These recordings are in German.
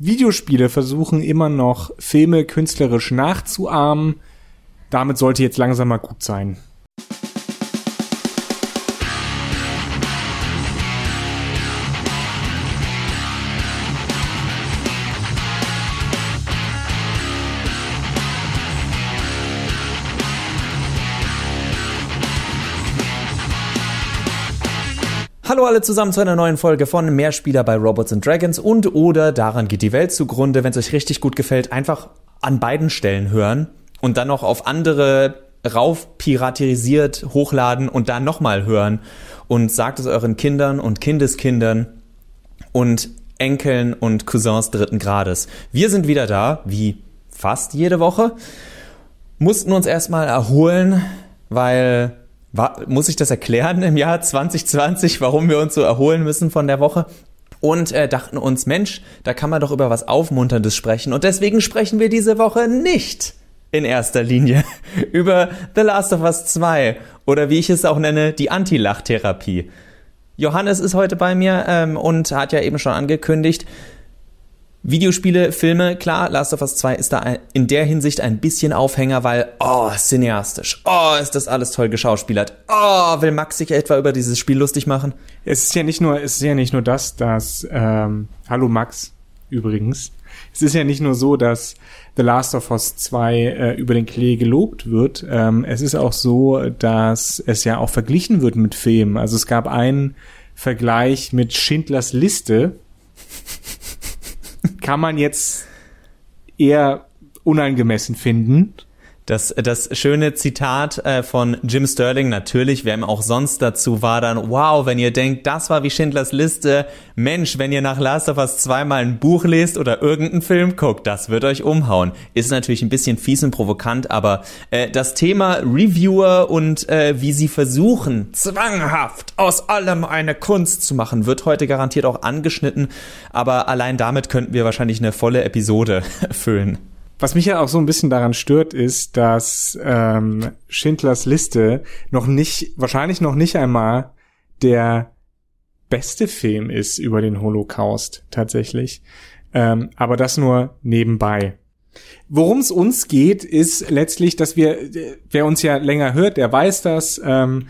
Videospiele versuchen immer noch Filme künstlerisch nachzuahmen. Damit sollte jetzt langsam mal gut sein. Hallo alle zusammen zu einer neuen Folge von Mehrspieler bei Robots and Dragons und oder daran geht die Welt zugrunde. Wenn es euch richtig gut gefällt, einfach an beiden Stellen hören und dann noch auf andere rauf piratisiert hochladen und dann nochmal hören und sagt es euren Kindern und Kindeskindern und Enkeln und Cousins dritten Grades. Wir sind wieder da, wie fast jede Woche, mussten uns erstmal erholen, weil war, muss ich das erklären im Jahr 2020, warum wir uns so erholen müssen von der Woche? Und äh, dachten uns, Mensch, da kann man doch über was Aufmunterndes sprechen. Und deswegen sprechen wir diese Woche nicht in erster Linie über The Last of Us 2 oder wie ich es auch nenne, die Anti-Lachtherapie. Johannes ist heute bei mir ähm, und hat ja eben schon angekündigt, Videospiele, Filme, klar, Last of Us 2 ist da in der Hinsicht ein bisschen Aufhänger, weil, oh, cineastisch, oh, ist das alles toll geschauspielert, oh, will Max sich etwa über dieses Spiel lustig machen? Es ist ja nicht nur, es ist ja nicht nur das, dass, ähm, hallo Max, übrigens. Es ist ja nicht nur so, dass The Last of Us 2 äh, über den Klee gelobt wird. Ähm, es ist auch so, dass es ja auch verglichen wird mit Filmen. Also es gab einen Vergleich mit Schindlers Liste kann man jetzt eher unangemessen finden. Das, das schöne Zitat äh, von Jim Sterling, natürlich, wer ihm auch sonst dazu war, dann, wow, wenn ihr denkt, das war wie Schindlers Liste, Mensch, wenn ihr nach Last of Us zweimal ein Buch lest oder irgendeinen Film guckt, das wird euch umhauen. Ist natürlich ein bisschen fies und provokant, aber äh, das Thema Reviewer und äh, wie sie versuchen, zwanghaft aus allem eine Kunst zu machen, wird heute garantiert auch angeschnitten, aber allein damit könnten wir wahrscheinlich eine volle Episode füllen. Was mich ja auch so ein bisschen daran stört, ist, dass ähm, Schindlers Liste noch nicht, wahrscheinlich noch nicht einmal der beste Film ist über den Holocaust tatsächlich. Ähm, aber das nur nebenbei. Worum es uns geht, ist letztlich, dass wir, wer uns ja länger hört, der weiß das. Ähm,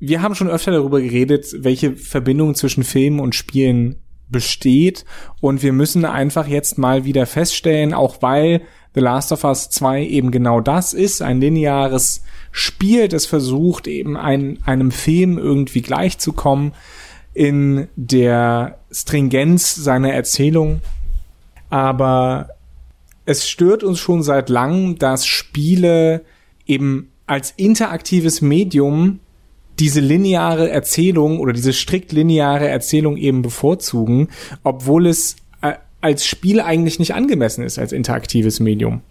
wir haben schon öfter darüber geredet, welche Verbindung zwischen Filmen und Spielen besteht. Und wir müssen einfach jetzt mal wieder feststellen, auch weil The Last of Us 2 eben genau das ist, ein lineares Spiel, das versucht eben ein, einem Film irgendwie gleichzukommen in der Stringenz seiner Erzählung. Aber es stört uns schon seit langem, dass Spiele eben als interaktives Medium diese lineare Erzählung oder diese strikt lineare Erzählung eben bevorzugen, obwohl es als Spiel eigentlich nicht angemessen ist als interaktives Medium.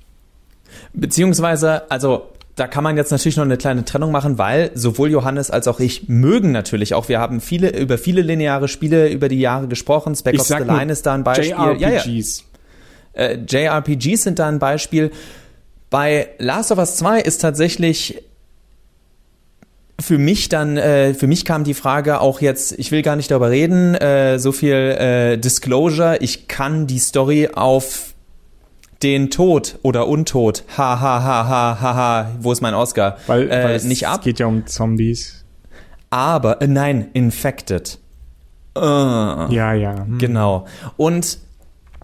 Beziehungsweise, also da kann man jetzt natürlich noch eine kleine Trennung machen, weil sowohl Johannes als auch ich mögen natürlich auch. Wir haben viele über viele lineare Spiele über die Jahre gesprochen. Spec Ops The Line ist da ein Beispiel. JRPGs. Ja, ja. Äh, JRPGs sind da ein Beispiel. Bei Last of Us 2 ist tatsächlich für mich dann, äh, für mich kam die Frage auch jetzt, ich will gar nicht darüber reden, äh, so viel äh, Disclosure, ich kann die Story auf den Tod oder Untod, ha ha ha ha ha ha, wo ist mein Oscar? Weil, äh, weil es nicht ab. Es geht ja um Zombies. Aber, äh, nein, Infected. Ja, ja. Hm. Genau. Und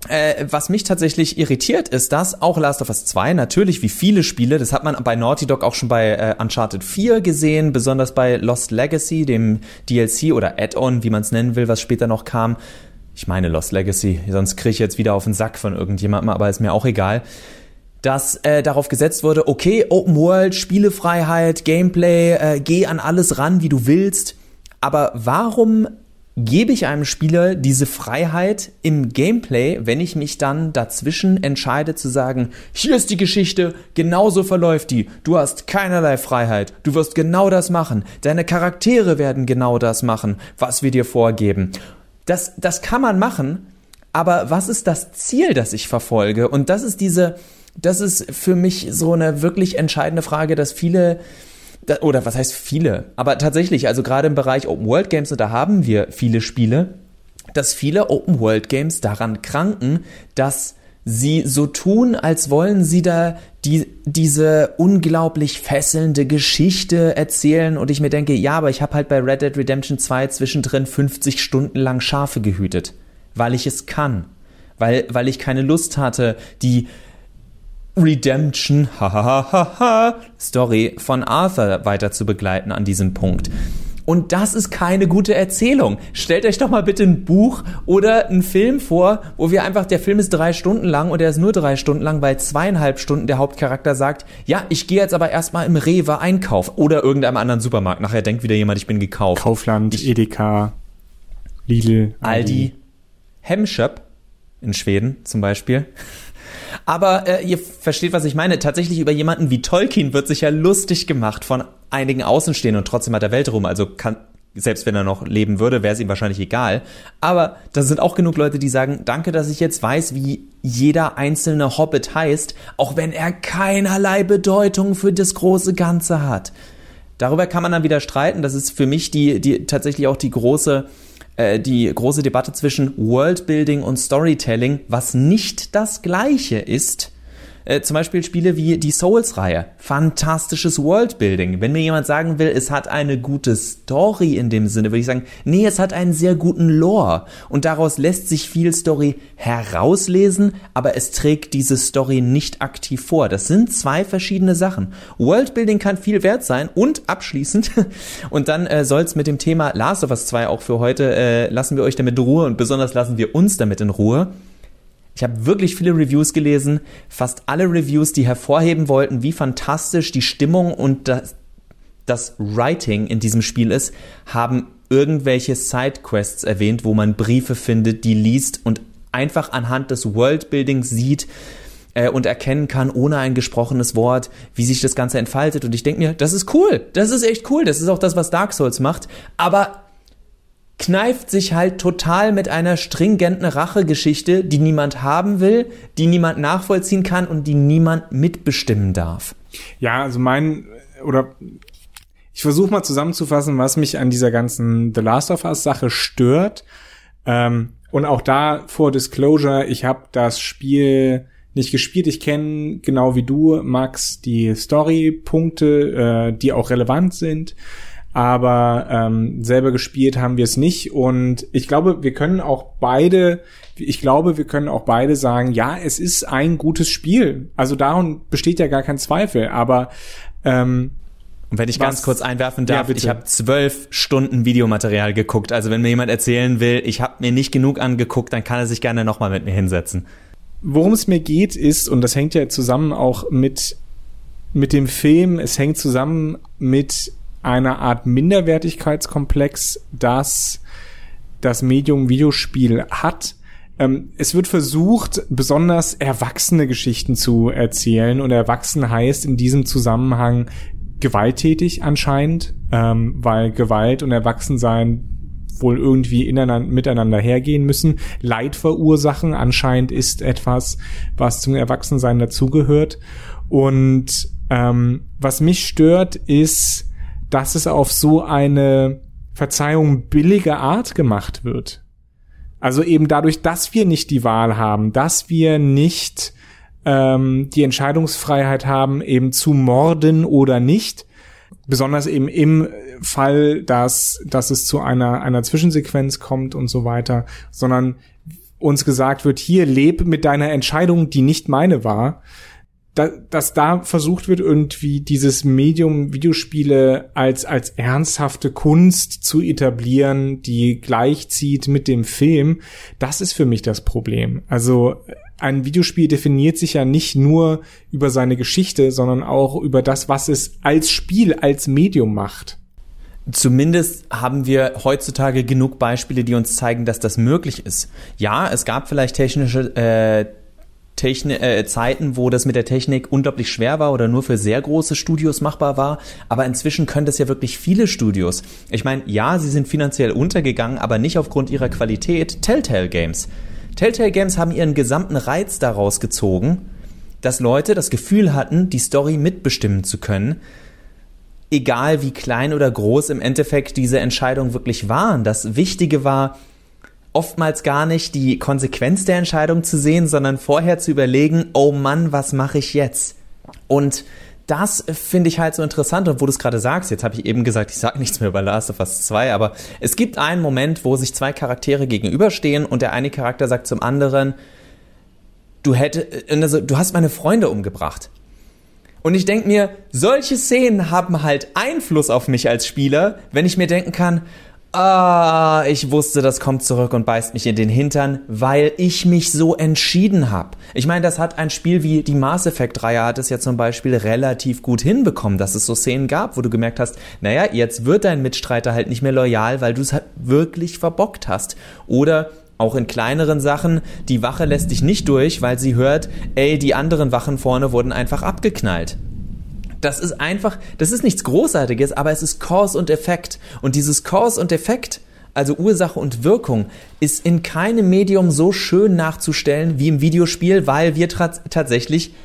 äh, was mich tatsächlich irritiert, ist, dass auch Last of Us 2 natürlich wie viele Spiele, das hat man bei Naughty Dog auch schon bei äh, Uncharted 4 gesehen, besonders bei Lost Legacy, dem DLC oder Add-on, wie man es nennen will, was später noch kam. Ich meine Lost Legacy, sonst kriege ich jetzt wieder auf den Sack von irgendjemandem, aber ist mir auch egal. Dass äh, darauf gesetzt wurde, okay, Open World, Spielefreiheit, Gameplay, äh, geh an alles ran, wie du willst. Aber warum gebe ich einem Spieler diese Freiheit im Gameplay, wenn ich mich dann dazwischen entscheide zu sagen, hier ist die Geschichte, genauso verläuft die, du hast keinerlei Freiheit, du wirst genau das machen, deine Charaktere werden genau das machen, was wir dir vorgeben. Das, das kann man machen, aber was ist das Ziel, das ich verfolge? Und das ist diese, das ist für mich so eine wirklich entscheidende Frage, dass viele oder was heißt viele, aber tatsächlich, also gerade im Bereich Open World Games, da haben wir viele Spiele, dass viele Open-World-Games daran kranken, dass sie so tun, als wollen sie da die, diese unglaublich fesselnde Geschichte erzählen. Und ich mir denke, ja, aber ich habe halt bei Red Dead Redemption 2 zwischendrin 50 Stunden lang Schafe gehütet, weil ich es kann, weil, weil ich keine Lust hatte, die Redemption, hahaha, Story von Arthur weiter zu begleiten an diesem Punkt. Und das ist keine gute Erzählung. Stellt euch doch mal bitte ein Buch oder einen Film vor, wo wir einfach, der Film ist drei Stunden lang und er ist nur drei Stunden lang, weil zweieinhalb Stunden der Hauptcharakter sagt, ja, ich gehe jetzt aber erstmal im Rewe einkaufen oder irgendeinem anderen Supermarkt. Nachher denkt wieder jemand, ich bin gekauft. Kaufland, ich, Edeka, Lidl, Aldi, Aldi Hemköp in Schweden zum Beispiel. Aber äh, ihr versteht, was ich meine. Tatsächlich über jemanden wie Tolkien wird sich ja lustig gemacht von einigen Außenstehenden und trotzdem hat er Welt rum. Also kann, selbst wenn er noch leben würde, wäre es ihm wahrscheinlich egal. Aber da sind auch genug Leute, die sagen, danke, dass ich jetzt weiß, wie jeder einzelne Hobbit heißt, auch wenn er keinerlei Bedeutung für das große Ganze hat. Darüber kann man dann wieder streiten. Das ist für mich die, die tatsächlich auch die große äh, die große Debatte zwischen Worldbuilding und Storytelling, was nicht das gleiche ist, äh, zum Beispiel Spiele wie die Souls-Reihe. Fantastisches Worldbuilding. Wenn mir jemand sagen will, es hat eine gute Story in dem Sinne, würde ich sagen, nee, es hat einen sehr guten Lore. Und daraus lässt sich viel Story herauslesen, aber es trägt diese Story nicht aktiv vor. Das sind zwei verschiedene Sachen. Worldbuilding kann viel wert sein und abschließend, und dann äh, soll es mit dem Thema Last of Us 2 auch für heute, äh, lassen wir euch damit in Ruhe und besonders lassen wir uns damit in Ruhe. Ich habe wirklich viele Reviews gelesen, fast alle Reviews, die hervorheben wollten, wie fantastisch die Stimmung und das, das Writing in diesem Spiel ist, haben irgendwelche Sidequests erwähnt, wo man Briefe findet, die liest und einfach anhand des Worldbuildings sieht äh, und erkennen kann, ohne ein gesprochenes Wort, wie sich das Ganze entfaltet. Und ich denke mir, das ist cool, das ist echt cool, das ist auch das, was Dark Souls macht. Aber kneift sich halt total mit einer stringenten Rachegeschichte, die niemand haben will, die niemand nachvollziehen kann und die niemand mitbestimmen darf. Ja, also mein oder ich versuche mal zusammenzufassen, was mich an dieser ganzen The Last of Us Sache stört. Ähm, und auch da vor Disclosure, ich habe das Spiel nicht gespielt. Ich kenne genau wie du, Max, die Story-Punkte, äh, die auch relevant sind aber ähm, selber gespielt haben wir es nicht. Und ich glaube, wir können auch beide, ich glaube, wir können auch beide sagen, ja, es ist ein gutes Spiel. Also darum besteht ja gar kein Zweifel. Aber ähm, und wenn ich Was? ganz kurz einwerfen darf, ja, ich habe zwölf Stunden Videomaterial geguckt. Also wenn mir jemand erzählen will, ich habe mir nicht genug angeguckt, dann kann er sich gerne nochmal mit mir hinsetzen. Worum es mir geht, ist, und das hängt ja zusammen auch mit, mit dem Film, es hängt zusammen mit einer Art Minderwertigkeitskomplex, das das Medium Videospiel hat. Ähm, es wird versucht, besonders erwachsene Geschichten zu erzählen und erwachsen heißt in diesem Zusammenhang gewalttätig anscheinend, ähm, weil Gewalt und Erwachsensein wohl irgendwie miteinander hergehen müssen. Leid verursachen anscheinend ist etwas, was zum Erwachsensein dazugehört. Und ähm, was mich stört, ist, dass es auf so eine Verzeihung billige Art gemacht wird. Also eben dadurch, dass wir nicht die Wahl haben, dass wir nicht ähm, die Entscheidungsfreiheit haben, eben zu morden oder nicht, besonders eben im Fall, dass, dass es zu einer, einer Zwischensequenz kommt und so weiter, sondern uns gesagt wird, hier leb mit deiner Entscheidung, die nicht meine war, da, dass da versucht wird, irgendwie dieses Medium Videospiele als, als ernsthafte Kunst zu etablieren, die gleichzieht mit dem Film, das ist für mich das Problem. Also ein Videospiel definiert sich ja nicht nur über seine Geschichte, sondern auch über das, was es als Spiel, als Medium macht. Zumindest haben wir heutzutage genug Beispiele, die uns zeigen, dass das möglich ist. Ja, es gab vielleicht technische äh, Techni äh, Zeiten, wo das mit der Technik unglaublich schwer war oder nur für sehr große Studios machbar war. Aber inzwischen können das ja wirklich viele Studios. Ich meine, ja, sie sind finanziell untergegangen, aber nicht aufgrund ihrer Qualität. Telltale Games. Telltale Games haben ihren gesamten Reiz daraus gezogen, dass Leute das Gefühl hatten, die Story mitbestimmen zu können. Egal wie klein oder groß im Endeffekt diese Entscheidungen wirklich waren. Das Wichtige war, oftmals gar nicht die Konsequenz der Entscheidung zu sehen, sondern vorher zu überlegen, oh Mann, was mache ich jetzt? Und das finde ich halt so interessant und wo du es gerade sagst, jetzt habe ich eben gesagt, ich sage nichts mehr über Last of Us 2, aber es gibt einen Moment, wo sich zwei Charaktere gegenüberstehen und der eine Charakter sagt zum anderen, du hätte, also, du hast meine Freunde umgebracht. Und ich denke mir, solche Szenen haben halt Einfluss auf mich als Spieler, wenn ich mir denken kann, ah, ich wusste, das kommt zurück und beißt mich in den Hintern, weil ich mich so entschieden habe. Ich meine, das hat ein Spiel wie die Mass Effect Reihe hat es ja zum Beispiel relativ gut hinbekommen, dass es so Szenen gab, wo du gemerkt hast, naja, jetzt wird dein Mitstreiter halt nicht mehr loyal, weil du es halt wirklich verbockt hast. Oder auch in kleineren Sachen, die Wache lässt dich nicht durch, weil sie hört, ey, die anderen Wachen vorne wurden einfach abgeknallt. Das ist einfach, das ist nichts Großartiges, aber es ist Cause und Effekt. Und dieses Cause und Effekt, also Ursache und Wirkung, ist in keinem Medium so schön nachzustellen wie im Videospiel, weil wir tatsächlich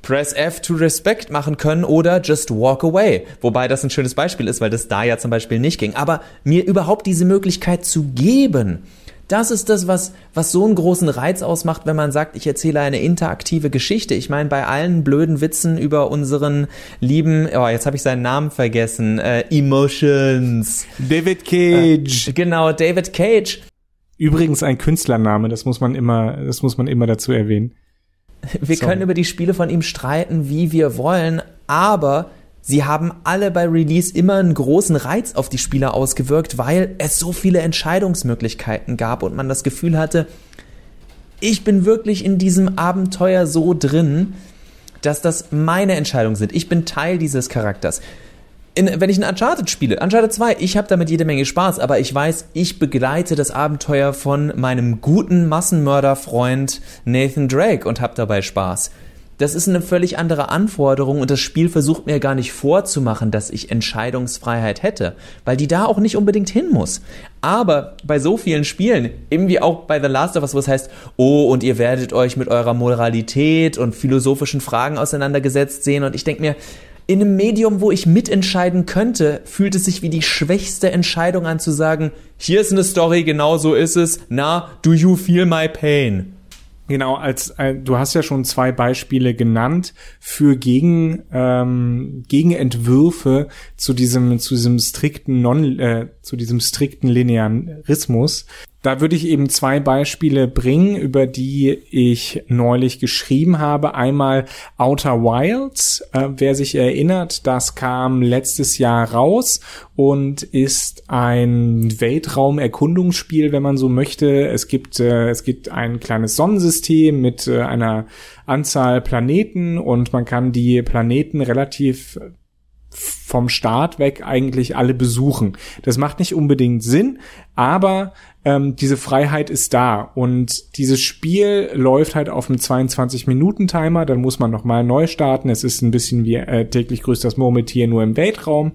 Press F to Respect machen können oder Just Walk Away. Wobei das ein schönes Beispiel ist, weil das da ja zum Beispiel nicht ging. Aber mir überhaupt diese Möglichkeit zu geben, das ist das, was, was so einen großen Reiz ausmacht, wenn man sagt, ich erzähle eine interaktive Geschichte. Ich meine, bei allen blöden Witzen über unseren lieben, oh, jetzt habe ich seinen Namen vergessen, äh, Emotions. David Cage. Äh, genau, David Cage. Übrigens ein Künstlername, das muss man immer, das muss man immer dazu erwähnen. Wir Sorry. können über die Spiele von ihm streiten, wie wir wollen, aber Sie haben alle bei Release immer einen großen Reiz auf die Spieler ausgewirkt, weil es so viele Entscheidungsmöglichkeiten gab und man das Gefühl hatte, ich bin wirklich in diesem Abenteuer so drin, dass das meine Entscheidungen sind. Ich bin Teil dieses Charakters. In, wenn ich ein Uncharted spiele, Uncharted 2, ich habe damit jede Menge Spaß, aber ich weiß, ich begleite das Abenteuer von meinem guten Massenmörderfreund Nathan Drake und habe dabei Spaß. Das ist eine völlig andere Anforderung und das Spiel versucht mir gar nicht vorzumachen, dass ich Entscheidungsfreiheit hätte, weil die da auch nicht unbedingt hin muss. Aber bei so vielen Spielen, eben wie auch bei The Last of Us, wo es heißt, oh, und ihr werdet euch mit eurer Moralität und philosophischen Fragen auseinandergesetzt sehen und ich denke mir, in einem Medium, wo ich mitentscheiden könnte, fühlt es sich wie die schwächste Entscheidung an zu sagen, hier ist eine Story, genau so ist es, na, do you feel my pain? Genau, als äh, du hast ja schon zwei Beispiele genannt für Gegen, ähm, Gegenentwürfe zu diesem zu diesem strikten non äh, zu diesem strikten Linearismus. Da würde ich eben zwei Beispiele bringen, über die ich neulich geschrieben habe. Einmal Outer Wilds, äh, wer sich erinnert, das kam letztes Jahr raus und ist ein Weltraumerkundungsspiel, wenn man so möchte. Es gibt äh, es gibt ein kleines Sonnensystem mit äh, einer Anzahl Planeten und man kann die Planeten relativ vom Start weg eigentlich alle besuchen. Das macht nicht unbedingt Sinn, aber ähm, diese Freiheit ist da und dieses Spiel läuft halt auf einem 22-Minuten-Timer, dann muss man nochmal neu starten. Es ist ein bisschen wie äh, täglich grüßt das Murmeltier nur im Weltraum.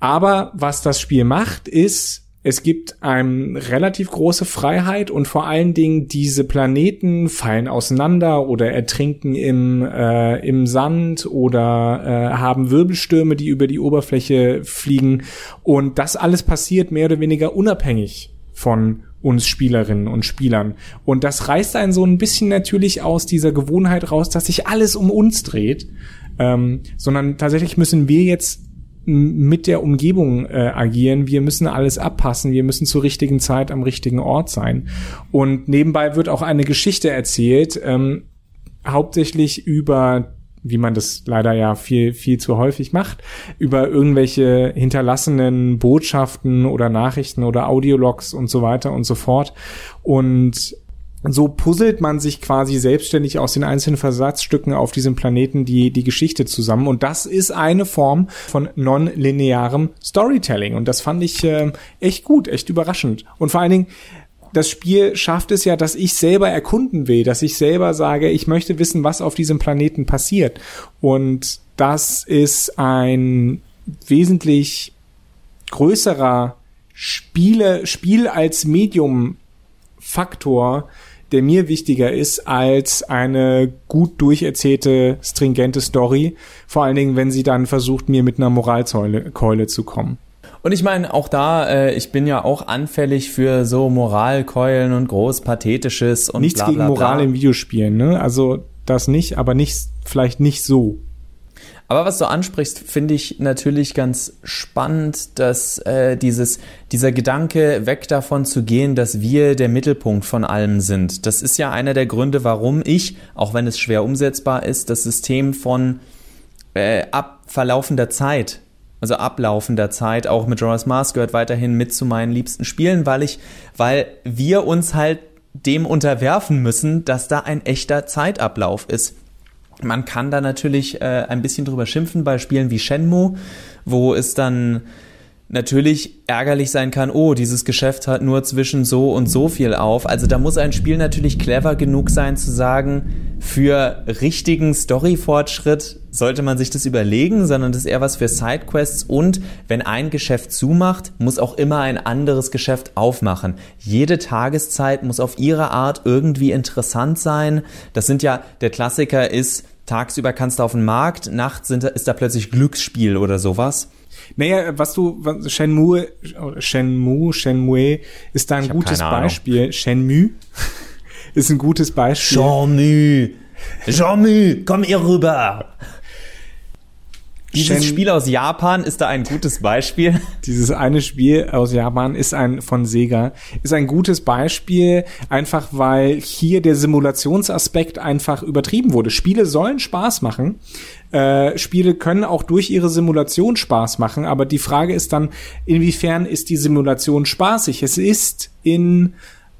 Aber was das Spiel macht, ist, es gibt einem relativ große Freiheit und vor allen Dingen diese Planeten fallen auseinander oder ertrinken im, äh, im Sand oder äh, haben Wirbelstürme, die über die Oberfläche fliegen. Und das alles passiert mehr oder weniger unabhängig von uns Spielerinnen und Spielern. Und das reißt einen so ein bisschen natürlich aus dieser Gewohnheit raus, dass sich alles um uns dreht. Ähm, sondern tatsächlich müssen wir jetzt mit der Umgebung äh, agieren. Wir müssen alles abpassen. Wir müssen zur richtigen Zeit am richtigen Ort sein. Und nebenbei wird auch eine Geschichte erzählt, ähm, hauptsächlich über wie man das leider ja viel, viel zu häufig macht, über irgendwelche hinterlassenen Botschaften oder Nachrichten oder Audiologs und so weiter und so fort. Und so puzzelt man sich quasi selbstständig aus den einzelnen Versatzstücken auf diesem Planeten die, die Geschichte zusammen. Und das ist eine Form von non-linearem Storytelling. Und das fand ich äh, echt gut, echt überraschend. Und vor allen Dingen, das Spiel schafft es ja, dass ich selber erkunden will, dass ich selber sage, ich möchte wissen, was auf diesem Planeten passiert. Und das ist ein wesentlich größerer Spiele, Spiel als Medium Faktor, der mir wichtiger ist als eine gut durcherzählte, stringente Story. Vor allen Dingen, wenn sie dann versucht, mir mit einer Moralkeule zu kommen. Und ich meine, auch da, äh, ich bin ja auch anfällig für so Moralkeulen und groß Pathetisches und Nichts bla, bla, gegen Moral in Videospielen, ne? Also das nicht, aber nicht, vielleicht nicht so. Aber was du ansprichst, finde ich natürlich ganz spannend, dass äh, dieses, dieser Gedanke weg davon zu gehen, dass wir der Mittelpunkt von allem sind. Das ist ja einer der Gründe, warum ich, auch wenn es schwer umsetzbar ist, das System von äh, abverlaufender Zeit, also ablaufender Zeit, auch mit Jonas Mars gehört weiterhin mit zu meinen liebsten Spielen, weil ich, weil wir uns halt dem unterwerfen müssen, dass da ein echter Zeitablauf ist. Man kann da natürlich äh, ein bisschen drüber schimpfen bei Spielen wie Shenmue, wo es dann natürlich ärgerlich sein kann, oh, dieses Geschäft hat nur zwischen so und so viel auf. Also da muss ein Spiel natürlich clever genug sein zu sagen, für richtigen Story-Fortschritt sollte man sich das überlegen, sondern das ist eher was für Sidequests und wenn ein Geschäft zumacht, muss auch immer ein anderes Geschäft aufmachen. Jede Tageszeit muss auf ihre Art irgendwie interessant sein. Das sind ja, der Klassiker ist, tagsüber kannst du auf den Markt, nachts sind, ist da plötzlich Glücksspiel oder sowas. Naja, was du, was, Shenmue, Shenmue, Shenmue ist da ein gutes. Beispiel. Shenmue ist ein gutes Beispiel. Jean-Mu, Jean-Mu, komm ihr rüber. Dieses Shen- Spiel aus Japan ist da ein gutes Beispiel. Dieses eine Spiel aus Japan ist ein von Sega ist ein gutes Beispiel, einfach weil hier der Simulationsaspekt einfach übertrieben wurde. Spiele sollen Spaß machen. Äh, Spiele können auch durch ihre Simulation Spaß machen, aber die Frage ist dann, inwiefern ist die Simulation spaßig? Es ist in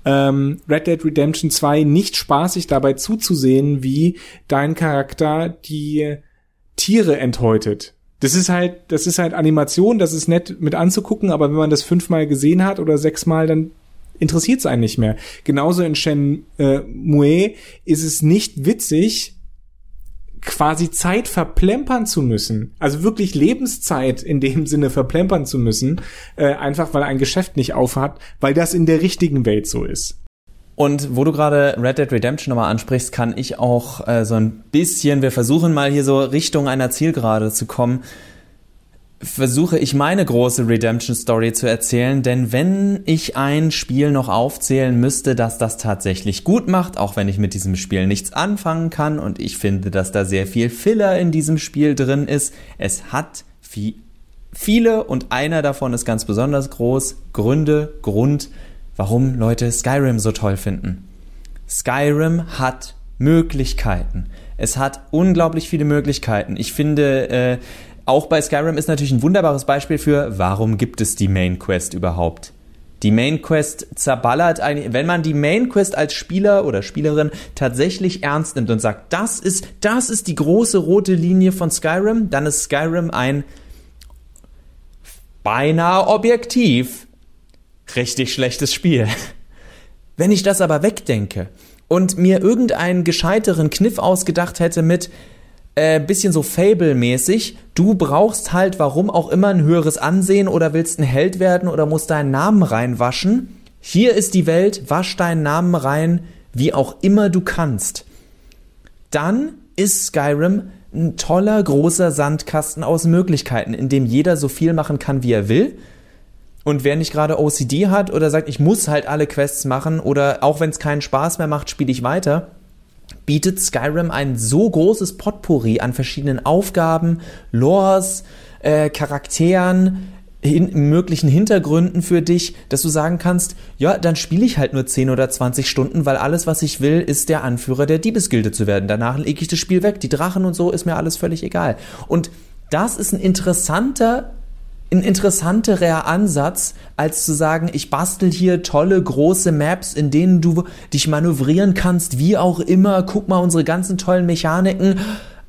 ähm, Red Dead Redemption 2 nicht spaßig dabei zuzusehen, wie dein Charakter die Tiere enthäutet. Das ist halt, das ist halt Animation, das ist nett mit anzugucken, aber wenn man das fünfmal gesehen hat oder sechsmal, dann interessiert es einen nicht mehr. Genauso in Shenmue ist es nicht witzig, quasi Zeit verplempern zu müssen, also wirklich Lebenszeit in dem Sinne verplempern zu müssen, äh, einfach weil ein Geschäft nicht aufhat, weil das in der richtigen Welt so ist. Und wo du gerade Red Dead Redemption nochmal ansprichst, kann ich auch äh, so ein bisschen, wir versuchen mal hier so Richtung einer Zielgerade zu kommen, versuche ich meine große Redemption Story zu erzählen, denn wenn ich ein Spiel noch aufzählen müsste, das das tatsächlich gut macht, auch wenn ich mit diesem Spiel nichts anfangen kann und ich finde, dass da sehr viel Filler in diesem Spiel drin ist, es hat wie viele und einer davon ist ganz besonders groß, Gründe, Grund, warum Leute Skyrim so toll finden. Skyrim hat Möglichkeiten. Es hat unglaublich viele Möglichkeiten. Ich finde, äh, auch bei Skyrim ist natürlich ein wunderbares Beispiel für, warum gibt es die Main Quest überhaupt? Die Main Quest zerballert eigentlich, wenn man die Main Quest als Spieler oder Spielerin tatsächlich ernst nimmt und sagt, das ist, das ist die große rote Linie von Skyrim, dann ist Skyrim ein beinahe objektiv richtig schlechtes Spiel. Wenn ich das aber wegdenke und mir irgendeinen gescheiteren Kniff ausgedacht hätte mit äh, bisschen so Fable-mäßig, du brauchst halt, warum auch immer, ein höheres Ansehen oder willst ein Held werden oder musst deinen Namen reinwaschen. Hier ist die Welt, wasch deinen Namen rein, wie auch immer du kannst. Dann ist Skyrim ein toller, großer Sandkasten aus Möglichkeiten, in dem jeder so viel machen kann, wie er will. Und wer nicht gerade OCD hat oder sagt, ich muss halt alle Quests machen oder auch wenn es keinen Spaß mehr macht, spiele ich weiter, bietet Skyrim ein so großes Potpourri an verschiedenen Aufgaben, Lores, äh, Charakteren, hin, möglichen Hintergründen für dich, dass du sagen kannst, ja, dann spiele ich halt nur 10 oder 20 Stunden, weil alles, was ich will, ist der Anführer der Diebesgilde zu werden. Danach lege ich das Spiel weg. Die Drachen und so ist mir alles völlig egal. Und das ist ein interessanter ein interessanterer Ansatz, als zu sagen, ich bastel hier tolle große Maps, in denen du dich manövrieren kannst, wie auch immer, guck mal unsere ganzen tollen Mechaniken.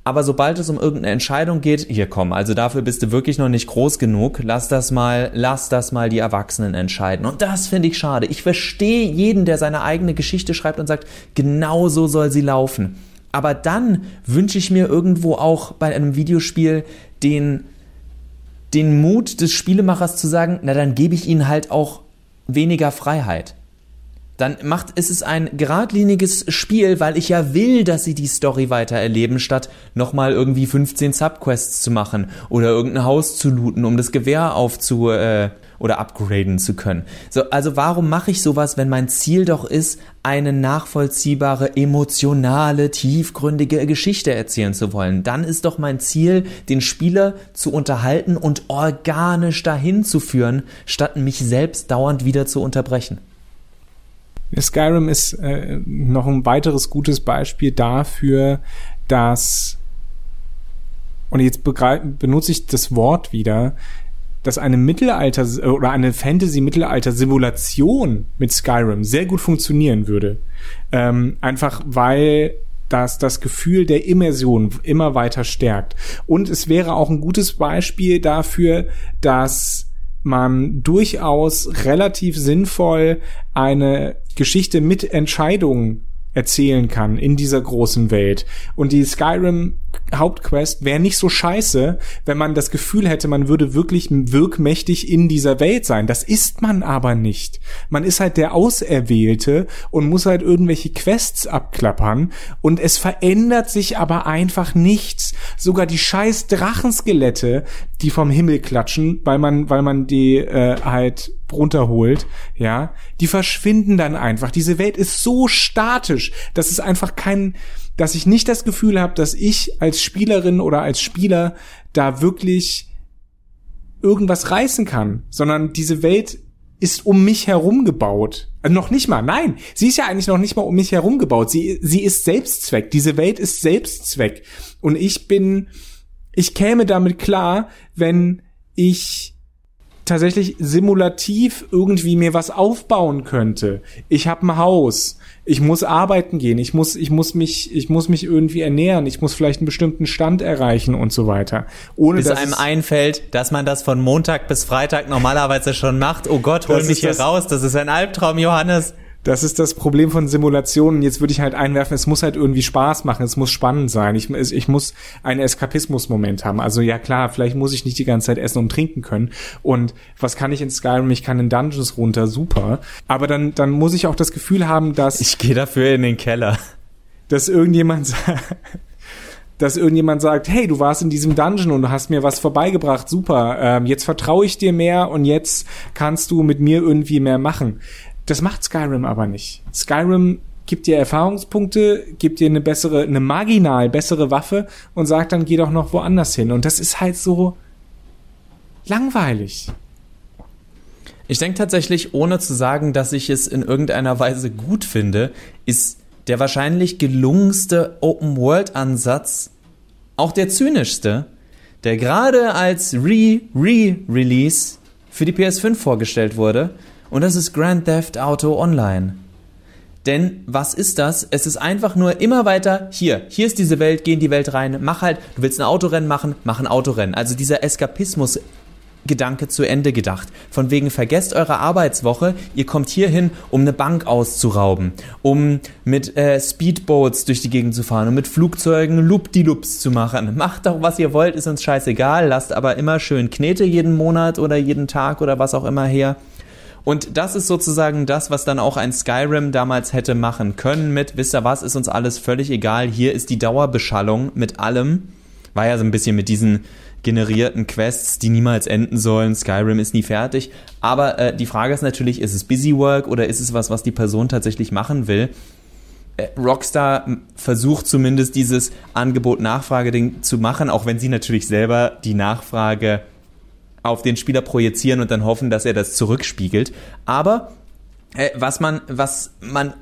Aber sobald es um irgendeine Entscheidung geht, hier komm, also dafür bist du wirklich noch nicht groß genug, lass das mal, lass das mal die Erwachsenen entscheiden. Und das finde ich schade. Ich verstehe jeden, der seine eigene Geschichte schreibt und sagt, genau so soll sie laufen. Aber dann wünsche ich mir irgendwo auch bei einem Videospiel den, den Mut des Spielemachers zu sagen, na dann gebe ich ihnen halt auch weniger Freiheit. dann macht es ein geradliniges Spiel, weil ich ja will, dass sie die Story weiter erleben, statt nochmal irgendwie 15 Subquests zu machen oder irgendein Haus zu looten, um das Gewehr aufzu äh, oder upgraden zu können. So, also warum mache ich sowas, wenn mein Ziel doch ist, eine nachvollziehbare, emotionale, tiefgründige Geschichte erzählen zu wollen? Dann ist doch mein Ziel, den Spieler zu unterhalten und organisch dahin zu führen, statt mich selbst dauernd wieder zu unterbrechen. Skyrim ist äh, noch ein weiteres gutes Beispiel dafür, dass, und jetzt benutze ich das Wort wieder, dass eine Mittelalter- oder eine Fantasy-Mittelalter-Simulation mit Skyrim sehr gut funktionieren würde. Ähm, einfach weil das das Gefühl der Immersion immer weiter stärkt. Und es wäre auch ein gutes Beispiel dafür, dass man durchaus relativ sinnvoll eine Geschichte mit Entscheidungen erzählen kann in dieser großen Welt. Und die Skyrim Hauptquest wäre nicht so scheiße, wenn man das Gefühl hätte, man würde wirklich wirkmächtig in dieser Welt sein. Das ist man aber nicht. Man ist halt der Auserwählte und muss halt irgendwelche Quests abklappern und es verändert sich aber einfach nichts. Sogar die scheiß Drachenskelette, die vom Himmel klatschen, weil man, weil man die äh, halt runterholt, ja, die verschwinden dann einfach. Diese Welt ist so statisch, dass es einfach kein, dass ich nicht das Gefühl habe, dass ich als Spielerin oder als Spieler da wirklich irgendwas reißen kann, sondern diese Welt ist um mich herum gebaut. Also noch nicht mal, nein, sie ist ja eigentlich noch nicht mal um mich herum gebaut. Sie, sie ist Selbstzweck. Diese Welt ist Selbstzweck. Und ich bin, ich käme damit klar, wenn ich tatsächlich simulativ irgendwie mir was aufbauen könnte. Ich habe ein Haus, ich muss arbeiten gehen, ich muss, ich muss mich, ich muss mich irgendwie ernähren, ich muss vielleicht einen bestimmten Stand erreichen und so weiter. Ohne bis dass einem einfällt, dass man das von Montag bis Freitag normalerweise schon macht. Oh Gott, hol mich hier raus, das ist ein Albtraum, Johannes. Das ist das Problem von Simulationen. Jetzt würde ich halt einwerfen, es muss halt irgendwie Spaß machen, es muss spannend sein. Ich, ich muss einen Eskapismus-Moment haben. Also ja klar, vielleicht muss ich nicht die ganze Zeit essen und trinken können. Und was kann ich in Skyrim? Ich kann in Dungeons runter, super. Aber dann, dann muss ich auch das Gefühl haben, dass... Ich gehe dafür in den Keller. Dass irgendjemand dass irgendjemand sagt, hey, du warst in diesem Dungeon und du hast mir was vorbeigebracht, super, ähm, jetzt vertraue ich dir mehr und jetzt kannst du mit mir irgendwie mehr machen. Das macht Skyrim aber nicht. Skyrim gibt dir Erfahrungspunkte, gibt dir eine bessere, eine marginal bessere Waffe und sagt dann, geh doch noch woanders hin. Und das ist halt so langweilig. Ich denke tatsächlich, ohne zu sagen, dass ich es in irgendeiner Weise gut finde, ist der wahrscheinlich gelungenste Open-World-Ansatz auch der zynischste, der gerade als Re-Re-Release für die PS5 vorgestellt wurde und das ist Grand Theft Auto Online. Denn was ist das? Es ist einfach nur immer weiter, hier, hier ist diese Welt, geh in die Welt rein, mach halt, du willst ein Autorennen machen, mach ein Autorennen. Also dieser Eskapismus Gedanke zu Ende gedacht. Von wegen vergesst eure Arbeitswoche, ihr kommt hierhin, um eine Bank auszurauben, um mit äh, Speedboats durch die Gegend zu fahren und mit Flugzeugen Loop-die-Loops zu machen. Macht doch, was ihr wollt, ist uns scheißegal, lasst aber immer schön Knete jeden Monat oder jeden Tag oder was auch immer her. Und das ist sozusagen das, was dann auch ein Skyrim damals hätte machen können mit, wisst ihr was, ist uns alles völlig egal, hier ist die Dauerbeschallung mit allem. War ja so ein bisschen mit diesen generierten Quests, die niemals enden sollen. Skyrim ist nie fertig. Aber äh, die Frage ist natürlich, ist es Busy Work oder ist es was, was die Person tatsächlich machen will? Äh, Rockstar versucht zumindest dieses Angebot-Nachfrage-Ding zu machen, auch wenn sie natürlich selber die Nachfrage auf den Spieler projizieren und dann hoffen, dass er das zurückspiegelt. Aber äh, was man, was man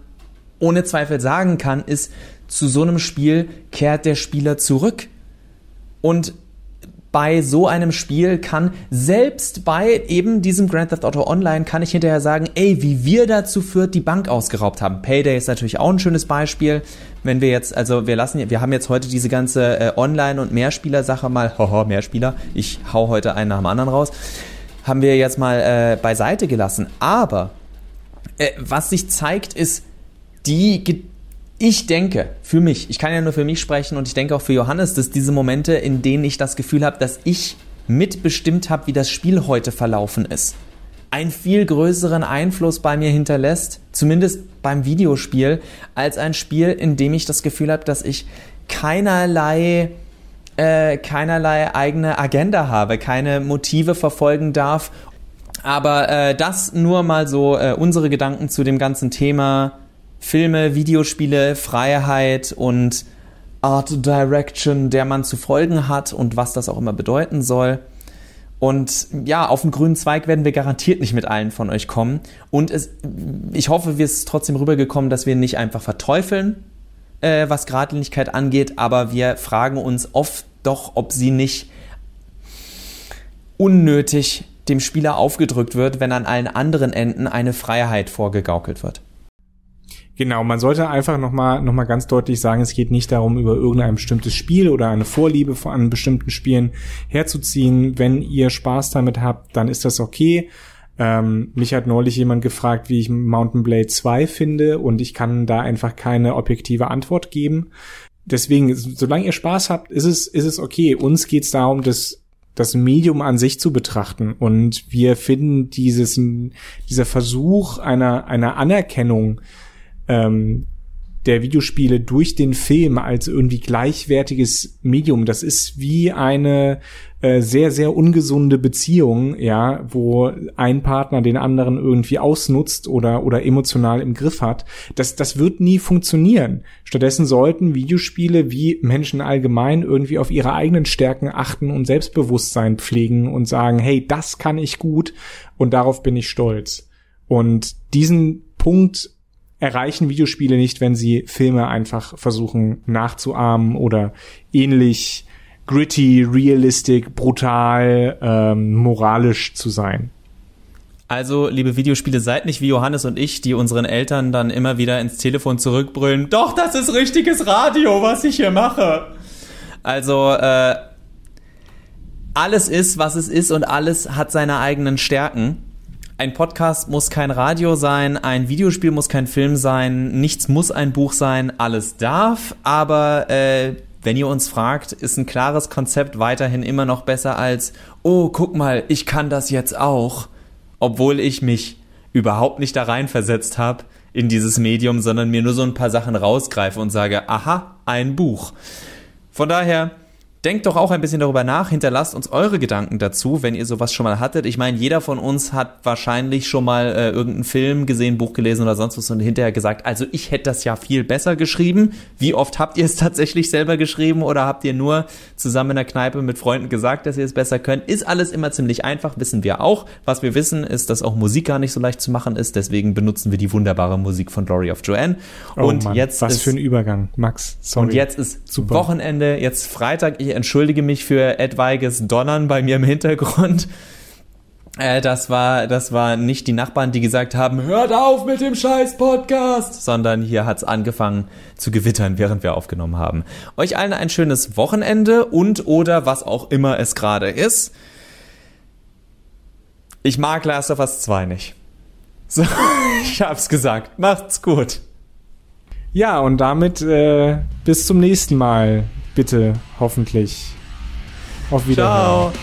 ohne Zweifel sagen kann, ist, zu so einem Spiel kehrt der Spieler zurück. Und bei so einem Spiel kann selbst bei eben diesem Grand Theft Auto Online kann ich hinterher sagen, ey, wie wir dazu führt, die Bank ausgeraubt haben. Payday ist natürlich auch ein schönes Beispiel. Wenn wir jetzt, also wir lassen, wir haben jetzt heute diese ganze äh, Online- und Mehrspieler-Sache mal, hoho, Mehrspieler, ich hau heute einen nach dem anderen raus, haben wir jetzt mal äh, beiseite gelassen. Aber äh, was sich zeigt, ist die ich denke, für mich, ich kann ja nur für mich sprechen und ich denke auch für Johannes, dass diese Momente, in denen ich das Gefühl habe, dass ich mitbestimmt habe, wie das Spiel heute verlaufen ist. einen viel größeren Einfluss bei mir hinterlässt, zumindest beim Videospiel, als ein Spiel, in dem ich das Gefühl habe, dass ich keinerlei äh, keinerlei eigene Agenda habe, keine Motive verfolgen darf. Aber äh, das nur mal so äh, unsere Gedanken zu dem ganzen Thema Filme, Videospiele, Freiheit und Art Direction, der man zu folgen hat und was das auch immer bedeuten soll. Und ja, auf den grünen Zweig werden wir garantiert nicht mit allen von euch kommen. Und es, ich hoffe, wir ist trotzdem rübergekommen, dass wir nicht einfach verteufeln, äh, was Gradlinigkeit angeht, aber wir fragen uns oft doch, ob sie nicht unnötig dem Spieler aufgedrückt wird, wenn an allen anderen Enden eine Freiheit vorgegaukelt wird. Genau, man sollte einfach nochmal noch mal ganz deutlich sagen, es geht nicht darum, über irgendein bestimmtes Spiel oder eine Vorliebe an bestimmten Spielen herzuziehen. Wenn ihr Spaß damit habt, dann ist das okay. Ähm, mich hat neulich jemand gefragt, wie ich Mountain Blade 2 finde und ich kann da einfach keine objektive Antwort geben. Deswegen, solange ihr Spaß habt, ist es, ist es okay. Uns geht's darum, das das Medium an sich zu betrachten. Und wir finden dieses, dieser Versuch einer, einer Anerkennung ähm, der Videospiele durch den Film als irgendwie gleichwertiges Medium. Das ist wie eine äh, sehr, sehr ungesunde Beziehung, ja, wo ein Partner den anderen irgendwie ausnutzt oder, oder emotional im Griff hat. Das, das wird nie funktionieren. Stattdessen sollten Videospiele wie Menschen allgemein irgendwie auf ihre eigenen Stärken achten und Selbstbewusstsein pflegen und sagen, hey, das kann ich gut und darauf bin ich stolz. Und diesen Punkt erreichen Videospiele nicht, wenn sie Filme einfach versuchen nachzuahmen oder ähnlich gritty, realistic, brutal, ähm, moralisch zu sein. Also, liebe Videospiele, seid nicht wie Johannes und ich, die unseren Eltern dann immer wieder ins Telefon zurückbrüllen. Doch, das ist richtiges Radio, was ich hier mache. Also, äh, alles ist, was es ist und alles hat seine eigenen Stärken ein Podcast muss kein Radio sein, ein Videospiel muss kein Film sein, nichts muss ein Buch sein, alles darf, aber äh, wenn ihr uns fragt, ist ein klares Konzept weiterhin immer noch besser als, oh, guck mal, ich kann das jetzt auch, obwohl ich mich überhaupt nicht da reinversetzt habe in dieses Medium, sondern mir nur so ein paar Sachen rausgreife und sage, aha, ein Buch. Von daher, Denkt doch auch ein bisschen darüber nach, hinterlasst uns eure Gedanken dazu, wenn ihr sowas schon mal hattet. Ich meine, jeder von uns hat wahrscheinlich schon mal äh, irgendeinen Film gesehen, Buch gelesen oder sonst was und hinterher gesagt, also ich hätte das ja viel besser geschrieben. Wie oft habt ihr es tatsächlich selber geschrieben oder habt ihr nur zusammen in der Kneipe mit Freunden gesagt, dass ihr es besser könnt? Ist alles immer ziemlich einfach, wissen wir auch. Was wir wissen, ist, dass auch Musik gar nicht so leicht zu machen ist. Deswegen benutzen wir die wunderbare Musik von Dory of Joanne. Oh und Mann, jetzt was ist, für ein Übergang, Max. Sorry. Und jetzt ist Super. Wochenende, jetzt Freitag. Ich entschuldige mich für etwaiges Donnern bei mir im Hintergrund. Äh, das war, das war nicht die Nachbarn, die gesagt haben, hört auf mit dem scheiß Podcast, sondern hier hat's angefangen zu gewittern, während wir aufgenommen haben. Euch allen ein schönes Wochenende und oder was auch immer es gerade ist. Ich mag Last of Us 2 nicht. So, ich hab's gesagt. Macht's gut. Ja, und damit äh, bis zum nächsten Mal. Bitte, hoffentlich. Auf Wiedersehen. Ciao.